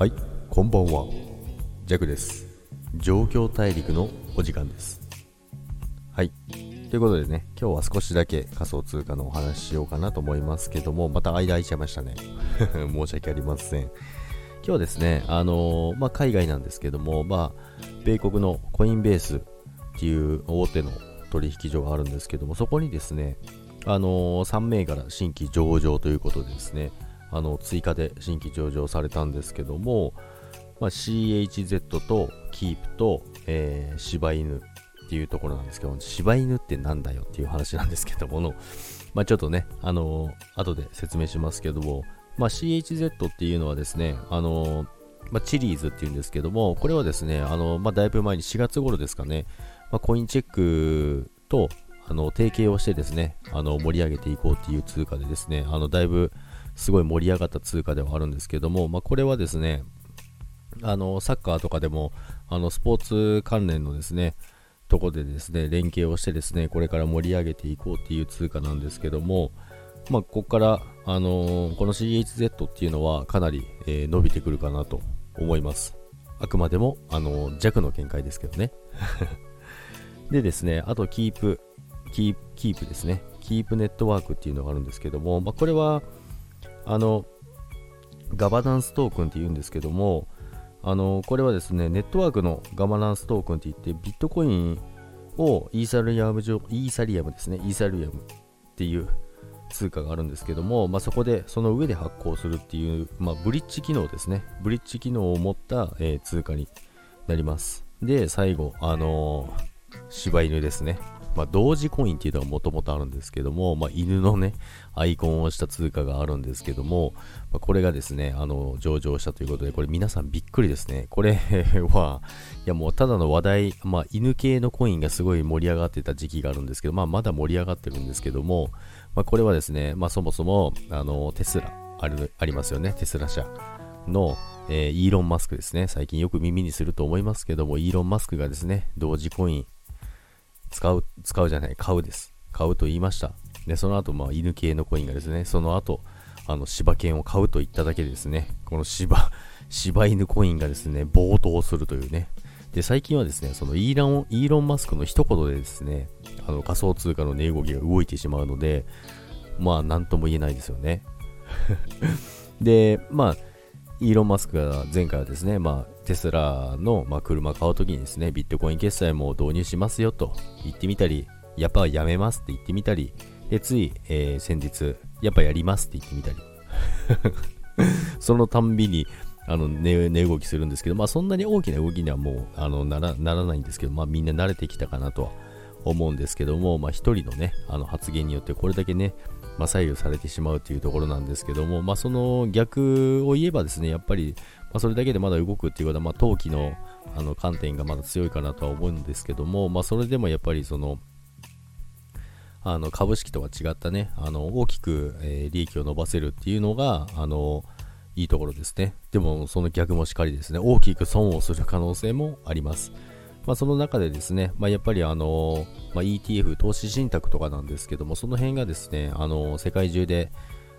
はい、こんばんは。ジャクです。状況大陸のお時間です。はい。ということでね、今日は少しだけ仮想通貨のお話ししようかなと思いますけども、また間空いちゃいましたね。申し訳ありません。今日はですね、あのーまあ、海外なんですけども、まあ、米国のコインベースっていう大手の取引所があるんですけども、そこにですね、あのー3銘柄新規上場ということでですね、あの追加で新規上場されたんですけども、まあ、CHZ と Keep と、えー柴犬っていうところなんですけど柴犬ってなんだよっていう話なんですけどもの、まあ、ちょっとね、あのー後で説明しますけども、まあ、CHZ っていうのはですね、あのーまあ、チリーズっていうんですけども、これはですね、あのまあ、だいぶ前に4月頃ですかね、まあ、コインチェックとあの提携をしてですね、あの盛り上げていこうっていう通貨でですね、あのだいぶすごい盛り上がった通貨ではあるんですけども、まあ、これはですね、あのサッカーとかでもあのスポーツ関連のですね、とこでですね、連携をしてですね、これから盛り上げていこうっていう通貨なんですけども、まあ、ここから、あのーこの CHZ っていうのはかなり、えー伸びてくるかなと思います。あくまでも、あのー弱の見解ですけどね。でですね、あと、キープ、キープ、ですね。キープネットワークっていうのがあるんですけども、まあ、これは、あの、ガバナンストークンって言うんですけども、あの、これはですね、ネットワークのガバナンストークンって言って、ビットコインをイーサリアム上、イーサリアムですね、イーサリアムっていう通貨があるんですけども、まあ、そこでその上で発行するっていう、まあ、ブリッジ機能ですね。ブリッジ機能を持った、えー通貨になります。で、最後、あのー柴犬ですね。まあ、同時コインっていうのがもともとあるんですけども、まあ、犬のね、アイコンをした通貨があるんですけども、まあ、これがですね、あの、上場したということで、これ皆さんびっくりですね。これ は、いやもうただの話題、まあ、犬系のコインがすごい盛り上がってた時期があるんですけど、まあ、まだ盛り上がってるんですけども、まあ、これはですね、まあ、そもそも、あの、テスラある、ありますよね、テスラ社の、えーイーロン・マスクですね。最近よく耳にすると思いますけども、イーロン・マスクがですね、同時コイン、使う、使うじゃない、買うです。買うと言いました。で、その後、まあ、犬系のコインがですね、その後、あの、柴犬を買うと言っただけでですね、この柴、柴犬コインがですね、暴騰するというね。で、最近はですね、そのイーロン、イーロン・マスクの一言でですね、あの、仮想通貨の値動きが動いてしまうので、まあ、なんとも言えないですよね。で、まあ、イーロン・マスクが前回はですね、まあ、テスラの、まあ、車買うときにですね、ビットコイン決済も導入しますよと言ってみたり、やっぱやめますって言ってみたり、で、つい、えー先日、やっぱやりますって言ってみたり、そのたんびに、あの値動きするんですけど、まあ、そんなに大きな動きにはもうあのならならないんですけど、まあ、みんな慣れてきたかなとは思うんですけども、まあ、一人のね、あの発言によってこれだけね、まあ、左右されてしまうというところなんですけども、まあ、その逆を言えばですね、やっぱり、まあ、それだけでまだ動くっていうことは、まあ、投機のあの観点がまだ強いかなとは思うんですけども、まあ、それでもやっぱりその、あの株式とは違ったね、あの大きく、え利益を伸ばせるっていうのが、あのいいところですね。でも、その逆もしっかりですね、大きく損をする可能性もあります。まあ、その中でですね、まあ、やっぱりあの、まあ、ETF、投資信託とかなんですけども、その辺がですね、あの世界中で、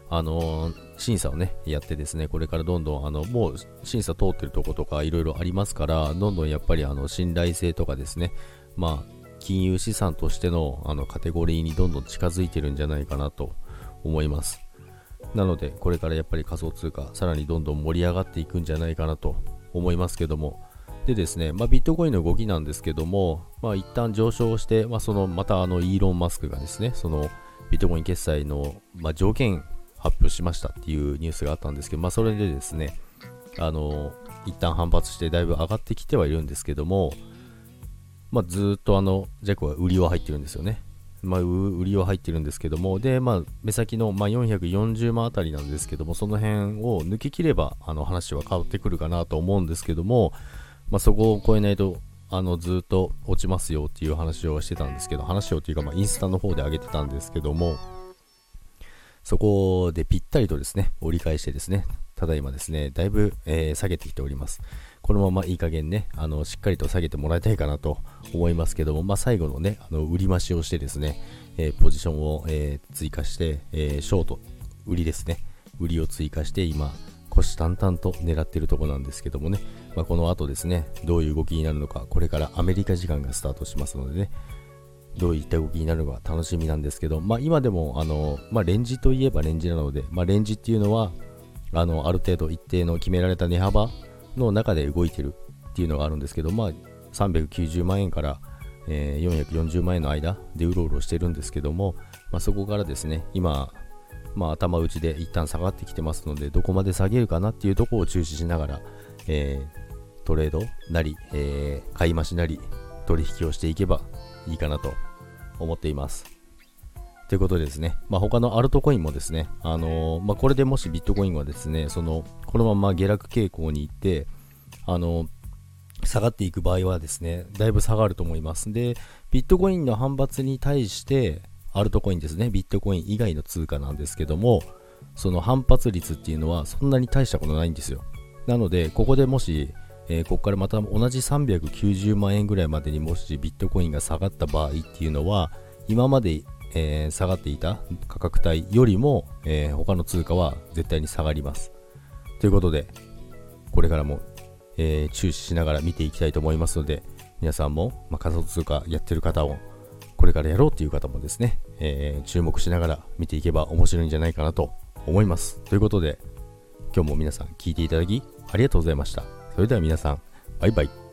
あの審査をね、やってですね、これからどんどん、あの、もう審査通ってるとことかいろいろありますから、どんどんやっぱりあの、信頼性とかですね、まあ、金融資産としてのあのカテゴリーにどんどん近づいてるんじゃないかなと思います。なので、これからやっぱり仮想通貨、さらにどんどん盛り上がっていくんじゃないかなと思いますけども、でですね、まあ、ビットコインの動きなんですけども、まあ、一旦上昇して、まあ、そのまたあのイーロン・マスクがですね、そのビットコイン決済の、ま、条件発表しましたっていうニュースがあったんですけど、まあ、それでですね、あの一旦反発してだいぶ上がってきてはいるんですけども、まあ、ずっとあのジャコは売りは入ってるんですよね。まあ、売りは入ってるんですけども、で、まあ、目先の、まあ、440万あたりなんですけども、その辺を抜き切れば、あの話は変わってくるかなと思うんですけども、まあ、そこを超えないと、あの、ずっと落ちますよっていう話をしてたんですけど、話をっていうか、まあ、インスタの方で上げてたんですけども、そこでぴったりとですね、折り返してですね、ただいまですね、だいぶ、えー下げてきております。このままいい加減ね、あの、しっかりと下げてもらいたいかなと思いますけども、まあ、最後のね、あの、売り増しをしてですね、えーポジションを、えー追加して、えショート、売りですね、売りを追加して今、虎視眈々と狙っているところなんですけどもね、まあ、この後ですね、どういう動きになるのか、これからアメリカ時間がスタートしますのでね、どういった動きになるのか楽しみなんですけど、まあ、今でもあの、まあ、レンジといえばレンジなので、まあ、レンジっていうのはあのある程度一定の決められた値幅の中で動いてるっていうのがあるんですけど、まあ、390万円から、えー、440万円の間でうろうろしてるんですけども、まあ、そこからですね今、まあ、頭打ちで一旦下がってきてますのでどこまで下げるかなっていうところを注視しながら、えー、トレードなり、えー、買い増しなり取引をしていけばいいかなと思っています。ということでですね、まあ、他のアルトコインもですね、あのー、まあ、これでもしビットコインはですね、その、このまま下落傾向に行って、あの、下がっていく場合はですね、だいぶ下がると思います。で、ビットコインの反発に対して、アルトコインですね、ビットコイン以外の通貨なんですけども、その反発率っていうのはそんなに大したことないんですよ。なので、ここでもし、えー、ここからまた同じ390万円ぐらいまでにもしビットコインが下がった場合っていうのは、今まで、えー、下がっていた価格帯よりも、えー、他の通貨は絶対に下がります。ということで、これからも、え注視しながら見ていきたいと思いますので、皆さんも、まあ、仮想通貨やってる方を、これからやろうっていう方もですね、えー注目しながら見ていけば面白いんじゃないかなと思います。ということで、今日も皆さん聞いていただきありがとうございました。それでは皆さん、バイバイ。